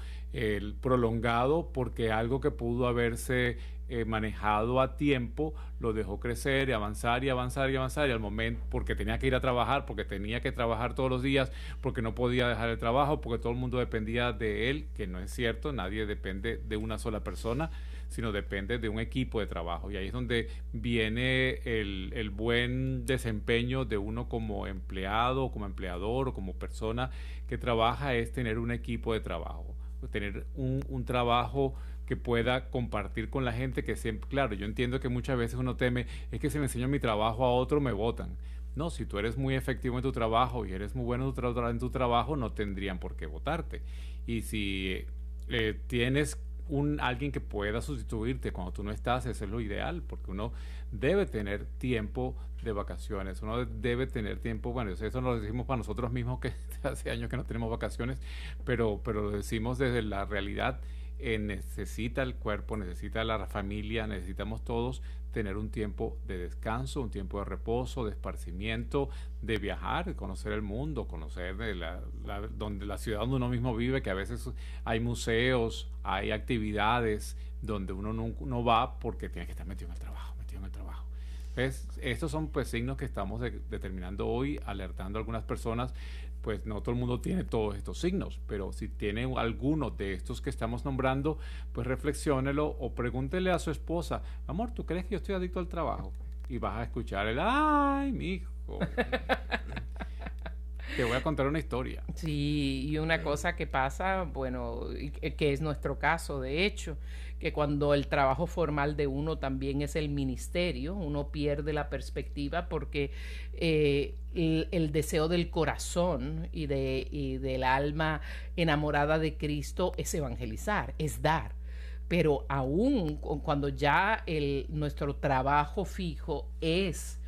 prolongado porque algo que pudo haberse eh, manejado a tiempo, lo dejó crecer y avanzar y avanzar y avanzar y al momento, porque tenía que ir a trabajar, porque tenía que trabajar todos los días, porque no podía dejar el trabajo, porque todo el mundo dependía de él, que no es cierto, nadie depende de una sola persona, sino depende de un equipo de trabajo. Y ahí es donde viene el, el buen desempeño de uno como empleado, como empleador o como persona que trabaja, es tener un equipo de trabajo, tener un, un trabajo que pueda compartir con la gente que siempre, claro, yo entiendo que muchas veces uno teme, es que si me enseño mi trabajo a otro me votan. No, si tú eres muy efectivo en tu trabajo y eres muy bueno en tu trabajo, no tendrían por qué votarte. Y si eh, tienes un, alguien que pueda sustituirte cuando tú no estás, eso es lo ideal, porque uno debe tener tiempo de vacaciones, uno debe tener tiempo, bueno, eso lo decimos para nosotros mismos que <laughs> hace años que no tenemos vacaciones, pero, pero lo decimos desde la realidad, eh, necesita el cuerpo, necesita la familia, necesitamos todos tener un tiempo de descanso, un tiempo de reposo, de esparcimiento, de viajar, conocer el mundo, conocer de la, donde, la ciudad donde uno mismo vive, que a veces hay museos, hay actividades donde uno no, va porque tiene que estar metido en el trabajo, metido en el trabajo. estos son pues signos que estamos determinando hoy, alertando a algunas personas pues no todo el mundo tiene todos estos signos, pero si tiene alguno de estos que estamos nombrando, pues reflexiónelo o pregúntele a su esposa, amor, ¿tú crees que yo estoy adicto al trabajo? Y vas a escuchar el, ay, mi hijo. <laughs> Te voy a contar una historia. Sí, y una cosa que pasa, bueno, que es nuestro caso, de hecho, que cuando el trabajo formal de uno también es el ministerio, uno pierde la perspectiva porque eh, el, deseo del corazón y, de, del alma enamorada de Cristo es evangelizar, es dar pero aún cuando ya el, nuestro trabajo fijo es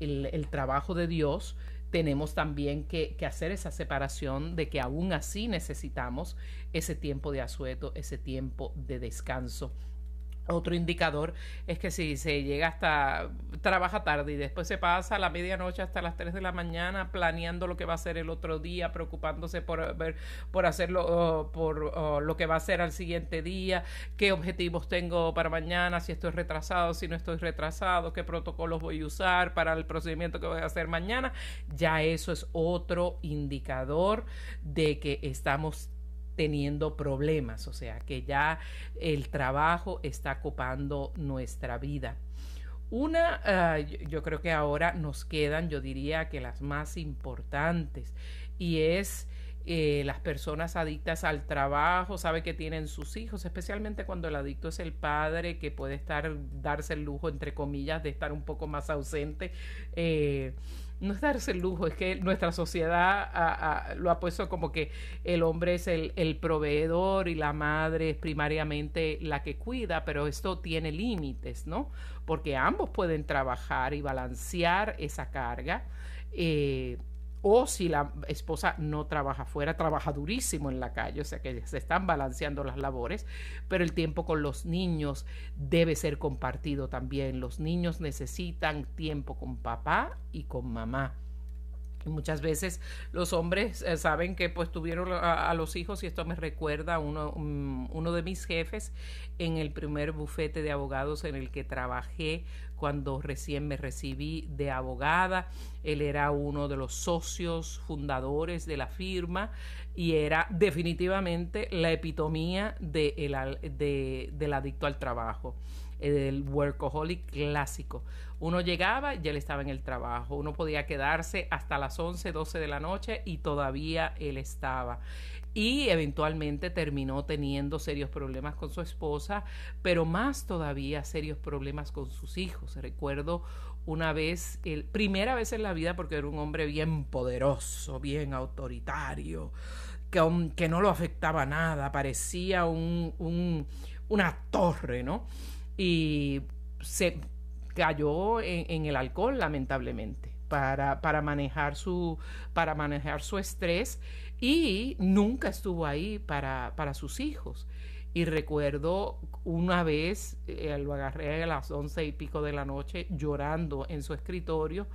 el, trabajo de Dios, tenemos también que, hacer esa separación de que aún así necesitamos ese tiempo de asueto, ese tiempo de descanso. Otro indicador es que si se llega hasta, trabaja tarde y después se pasa a la medianoche hasta las 3 de la mañana planeando lo que va a hacer el otro día, preocupándose por ver, por hacerlo, por lo que va a hacer al siguiente día, qué objetivos tengo para mañana, si estoy retrasado, si no estoy retrasado, qué protocolos voy a usar para el procedimiento que voy a hacer mañana, ya eso es otro indicador de que estamos teniendo problemas, o sea que ya el trabajo está copando nuestra vida. Una, ah, yo creo que ahora nos quedan, yo diría que las más importantes, y es eh, las personas adictas al trabajo, sabe que tienen sus hijos, especialmente cuando el adicto es el padre que puede estar, darse el lujo, entre comillas, de estar un poco más ausente. Eh, no es darse el lujo, es que nuestra sociedad lo ha puesto como que el hombre es el, el, proveedor y la madre es primariamente la que cuida, pero esto tiene límites, ¿no? Porque ambos pueden trabajar y balancear esa carga. Eh, o si la esposa no trabaja fuera, trabaja durísimo en la calle, o sea que se están balanceando las labores, pero el tiempo con los niños debe ser compartido también. Los niños necesitan tiempo con papá y con mamá. Muchas veces los hombres eh, saben que pues tuvieron a, los hijos y esto me recuerda a uno, uno de mis jefes en el primer bufete de abogados en el que trabajé cuando recién me recibí de abogada. Él era uno de los socios fundadores de la firma y era definitivamente la epitomía de de, del adicto al trabajo el workaholic clásico. Uno llegaba, ya él estaba en el trabajo, uno podía quedarse hasta las 11, 12 de la noche y todavía él estaba. Y eventualmente terminó teniendo serios problemas con su esposa, pero más todavía serios problemas con sus hijos. Recuerdo una vez, el, primera vez en la vida, porque era un hombre bien poderoso, bien autoritario, que, que no lo afectaba nada, parecía un, una torre, ¿no? y se cayó en, el alcohol lamentablemente para, para, manejar su, para manejar su estrés y nunca estuvo ahí para, para sus hijos. Y recuerdo una vez, eh, lo agarré a las once y pico de la noche llorando en su escritorio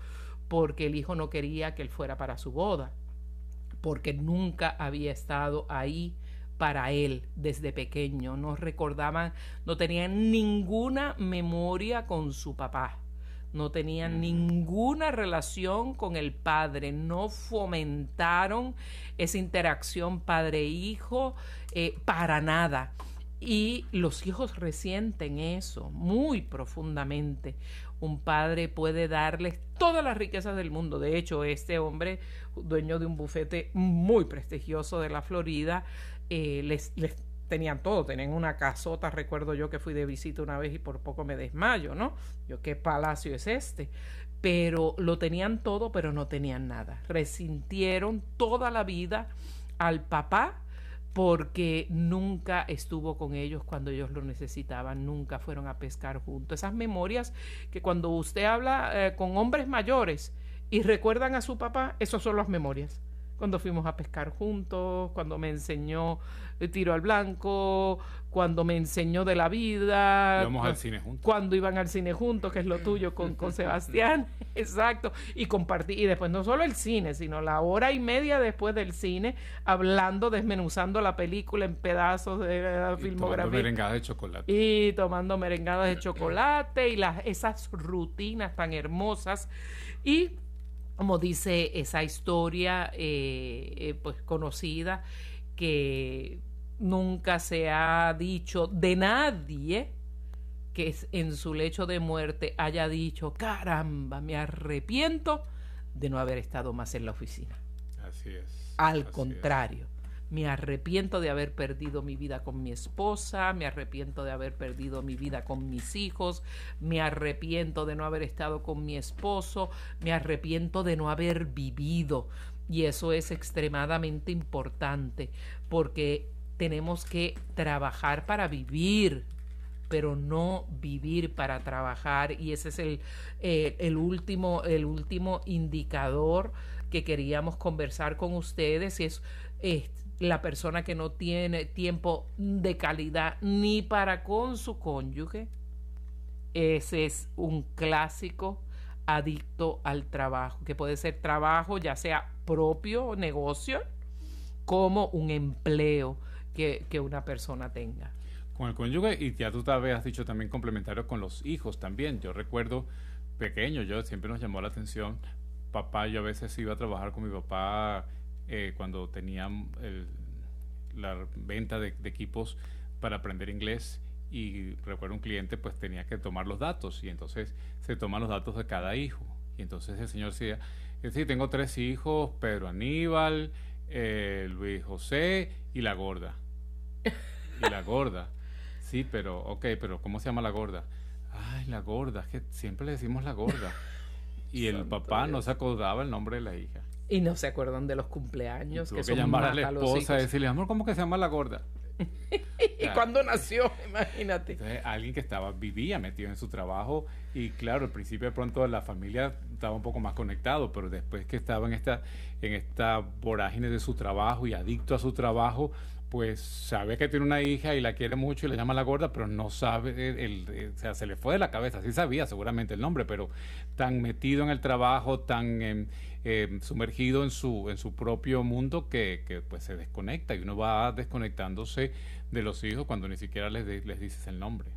porque el hijo no quería que él fuera para su boda, porque nunca había estado ahí para él desde pequeño. No recordaban, no tenían ninguna memoria con su papá. No tenían ninguna relación con el padre, no fomentaron esa interacción padre-hijo eh, para nada. Y los hijos resienten eso muy profundamente. Un padre puede darles todas las riquezas del mundo. De hecho, este hombre, dueño de un bufete muy prestigioso de la Florida, eh, les, tenían todo, tenían una casota, recuerdo yo que fui de visita una vez y por poco me desmayo, ¿no? Yo, ¿qué palacio es este? Pero lo tenían todo, pero no tenían nada. Resintieron toda la vida al papá porque nunca estuvo con ellos cuando ellos lo necesitaban, nunca fueron a pescar juntos. Esas memorias que cuando usted habla eh, con hombres mayores y recuerdan a su papá, esas son las memorias cuando fuimos a pescar juntos, cuando me enseñó el tiro al blanco, cuando me enseñó de la vida. Íbamos al cine juntos. Cuando iban al cine juntos, que es lo tuyo con, con <laughs> Sebastián. <laughs> Exacto. Y compartí. Y después no solo el cine, sino la hora y media después del cine, hablando, desmenuzando la película en pedazos de la y filmografía. Tomando merengadas de chocolate. Y tomando merengadas de chocolate y las, esas rutinas tan hermosas. Y como dice esa historia eh, eh, pues conocida que nunca se ha dicho de nadie que en su lecho de muerte haya dicho caramba me arrepiento de no haber estado más en la oficina así es al así contrario me arrepiento de haber perdido mi vida con mi esposa, me arrepiento de haber perdido mi vida con mis hijos, me arrepiento de no haber estado con mi esposo, me arrepiento de no haber vivido. Y eso es extremadamente importante porque tenemos que trabajar para vivir, pero no vivir para trabajar y ese es el, eh, último el último indicador que queríamos conversar con ustedes es la persona que no tiene tiempo de calidad ni para con su cónyuge. Ese es un clásico adicto al trabajo, que puede ser trabajo ya sea propio negocio como un empleo que, que una persona tenga. Con el cónyuge, y ya tú tal vez has dicho también complementario con los hijos también. Yo recuerdo pequeño, yo siempre nos llamó la atención. Papá, yo a veces iba a trabajar con mi papá eh, cuando tenía el, la venta de, de, equipos para aprender inglés y recuerdo un cliente pues tenía que tomar los datos y entonces se toman los datos de cada hijo y entonces el señor decía, sí, tengo tres hijos, Pedro Aníbal, eh, Luis José y la gorda. Y la gorda. Sí, pero, ok, pero ¿cómo se llama la gorda? Ay, la gorda, es que siempre le decimos la gorda. Y el papá no se acordaba el nombre de la hija. Y no se acuerdan de los cumpleaños. Tuvo que, que llamar a la esposa y decirle, amor, ¿cómo que se llama la gorda? <laughs> ¿Y cuándo nació? <laughs> Imagínate. Entonces, alguien que estaba, vivía metido en su trabajo y claro, al principio de pronto la familia estaba un poco más conectado, pero después que estaba en esta, en esta vorágine de su trabajo y adicto a su trabajo, pues sabe que tiene una hija y la quiere mucho y le llama la gorda, pero no sabe, el, o sea, se le fue de la cabeza, sí sabía seguramente el nombre, pero tan metido en el trabajo, tan em, em, sumergido en su, en su propio mundo que, que, pues se desconecta y uno va desconectándose de los hijos cuando ni siquiera les, de- les dices el nombre.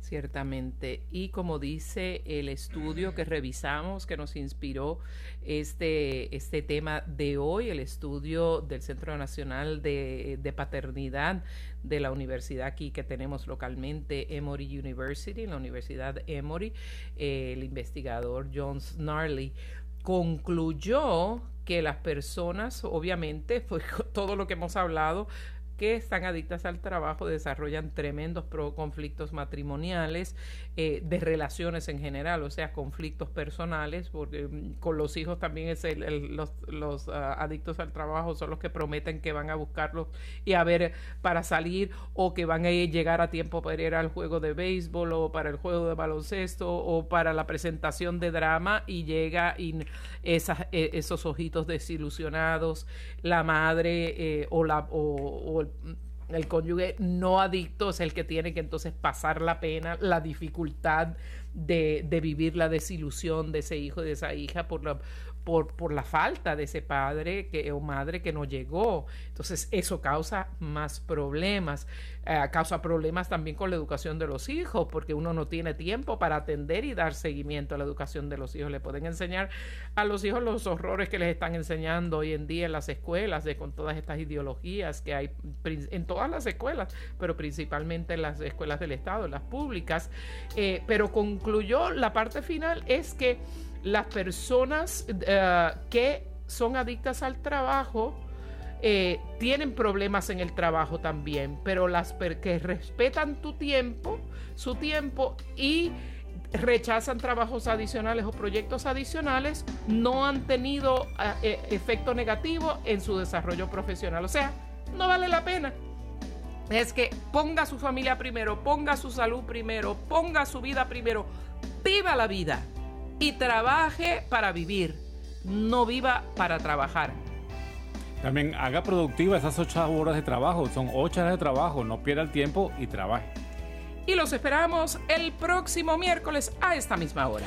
Ciertamente. Y como dice el estudio que revisamos, que nos inspiró este, este tema de hoy, el estudio del Centro Nacional de, de Paternidad de la universidad aquí que tenemos localmente, Emory University, la Universidad Emory, eh, el investigador John Snarley concluyó que las personas, obviamente, <laughs> pues todo lo que hemos hablado, que están adictas al trabajo desarrollan tremendos conflictos matrimoniales, eh, de relaciones en general, o sea, conflictos personales, porque mm, con los hijos también es el, los, los ah, adictos al trabajo son los que prometen que van a buscarlos y a ver para salir o que van a llegar a tiempo para ir al juego de béisbol o para el juego de baloncesto o para la presentación de drama y llega y eh, esos ojitos desilusionados, la madre eh, o, la, o el, el cónyuge no adicto es el que tiene que entonces pasar la pena, la dificultad de, de vivir la desilusión de ese hijo, de esa hija por la, por, por la falta de ese padre que, o madre que no llegó. Entonces eso causa más problemas, eh, causa problemas también con la educación de los hijos, porque uno no tiene tiempo para atender y dar seguimiento a la educación de los hijos. Le pueden enseñar a los hijos los horrores que les están enseñando hoy en día en las escuelas, de con todas estas ideologías que hay en todas las escuelas, pero principalmente en las escuelas del Estado, en las públicas. Eh, pero concluyó la parte final es que las personas eh, que son adictas al trabajo eh, tienen problemas en el trabajo también, pero las que respetan tu tiempo, su tiempo y rechazan trabajos adicionales o proyectos adicionales, no han tenido eh, efecto negativo en su desarrollo profesional. O sea, no vale la pena. Es que ponga su familia primero, ponga su salud primero, ponga su vida primero, viva la vida y trabaje para vivir, no viva para trabajar. También haga productiva esas ocho horas de trabajo, son ocho horas de trabajo, no pierda el tiempo y trabaje. Y los esperamos el próximo miércoles a esta misma hora.